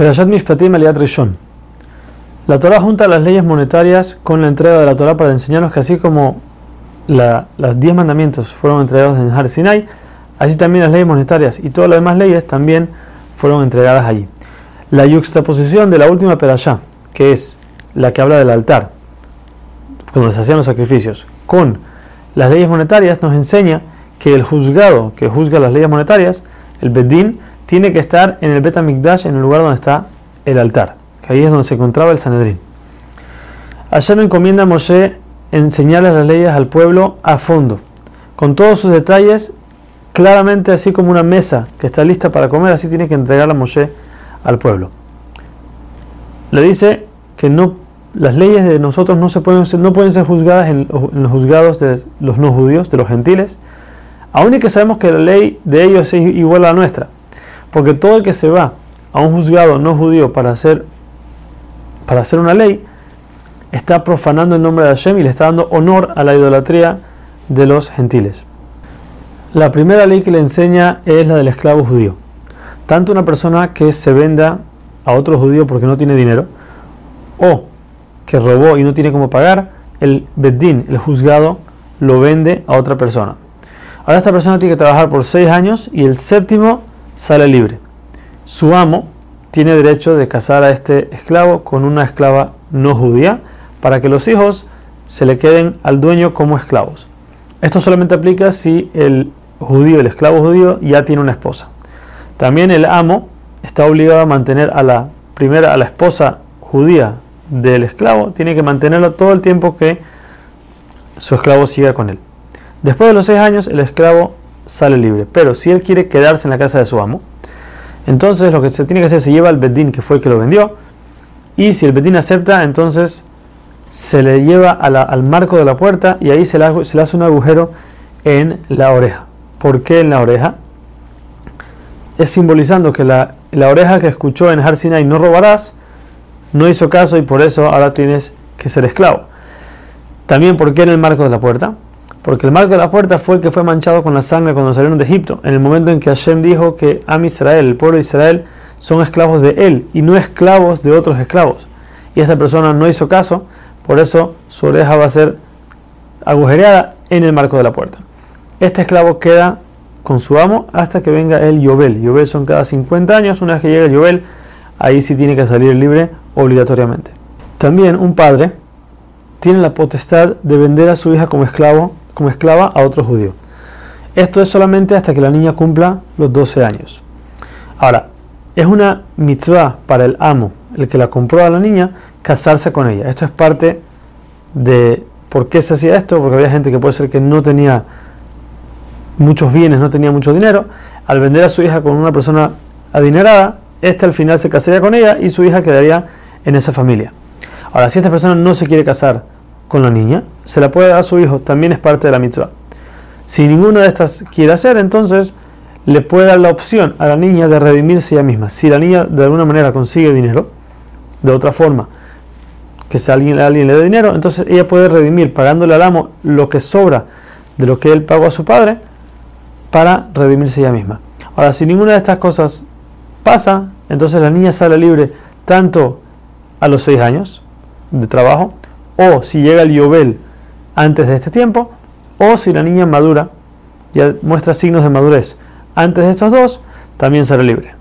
Perashat Mishpatim Aliat Rishon. La Torah junta las leyes monetarias con la entrega de la Torah para enseñarnos que así como la, los diez mandamientos fueron entregados en Har Sinai, así también las leyes monetarias y todas las demás leyes también fueron entregadas allí. La yuxtaposición de la última perashá, que es la que habla del altar, cuando se hacían los sacrificios, con las leyes monetarias, nos enseña que el juzgado que juzga las leyes monetarias, el Bedín, tiene que estar en el Bet Mikdash, en el lugar donde está el altar, que ahí es donde se encontraba el Sanedrín. Ayer me encomienda a Moshe enseñarles las leyes al pueblo a fondo, con todos sus detalles, claramente así como una mesa que está lista para comer, así tiene que entregarla Moshe al pueblo. Le dice que no, las leyes de nosotros no, se pueden, no pueden ser juzgadas en, en los juzgados de los no judíos, de los gentiles, aun y que sabemos que la ley de ellos es igual a la nuestra porque todo el que se va a un juzgado no judío para hacer, para hacer una ley, está profanando el nombre de Hashem y le está dando honor a la idolatría de los gentiles. La primera ley que le enseña es la del esclavo judío. Tanto una persona que se venda a otro judío porque no tiene dinero, o que robó y no tiene cómo pagar, el Beddin, el juzgado, lo vende a otra persona. Ahora esta persona tiene que trabajar por seis años y el séptimo sale libre. Su amo tiene derecho de casar a este esclavo con una esclava no judía para que los hijos se le queden al dueño como esclavos. Esto solamente aplica si el judío, el esclavo judío, ya tiene una esposa. También el amo está obligado a mantener a la primera, a la esposa judía del esclavo, tiene que mantenerlo todo el tiempo que su esclavo siga con él. Después de los seis años, el esclavo sale libre. Pero si él quiere quedarse en la casa de su amo, entonces lo que se tiene que hacer se lleva al bedín que fue el que lo vendió. Y si el bedín acepta, entonces se le lleva al marco de la puerta y ahí se le, hace un agujero en la oreja. ¿Por qué en la oreja? Es simbolizando que la, oreja que escuchó en Har no robarás, no hizo caso y por eso ahora tienes que ser esclavo. También, ¿por qué en el marco de la puerta? Porque el marco de la puerta fue el que fue manchado con la sangre cuando salieron de Egipto, en el momento en que Hashem dijo que Am Israel, el pueblo de Israel, son esclavos de él y no esclavos de otros esclavos. Y esta persona no hizo caso, por eso su oreja va a ser agujereada en el marco de la puerta. Este esclavo queda con su amo hasta que venga el Yobel. Yobel son cada 50 años, una vez que llega el Yobel, ahí sí tiene que salir libre obligatoriamente. También un padre tiene la potestad de vender a su hija como esclavo como esclava a otro judío. Esto es solamente hasta que la niña cumpla los 12 años. Ahora, es una mitzvah para el amo, el que la compró a la niña, casarse con ella. Esto es parte de por qué se hacía esto, porque había gente que puede ser que no tenía muchos bienes, no tenía mucho dinero. Al vender a su hija con una persona adinerada, este al final se casaría con ella y su hija quedaría en esa familia. Ahora, si esta persona no se quiere casar con la niña, se la puede dar a su hijo, también es parte de la mitzvah. Si ninguna de estas quiere hacer, entonces le puede dar la opción a la niña de redimirse ella misma. Si la niña de alguna manera consigue dinero, de otra forma, que si alguien, alguien le dé dinero, entonces ella puede redimir pagándole al amo lo que sobra de lo que él pagó a su padre para redimirse ella misma. Ahora, si ninguna de estas cosas pasa, entonces la niña sale libre tanto a los seis años de trabajo o si llega el Yobel antes de este tiempo, o si la niña madura, ya muestra signos de madurez antes de estos dos, también será libre.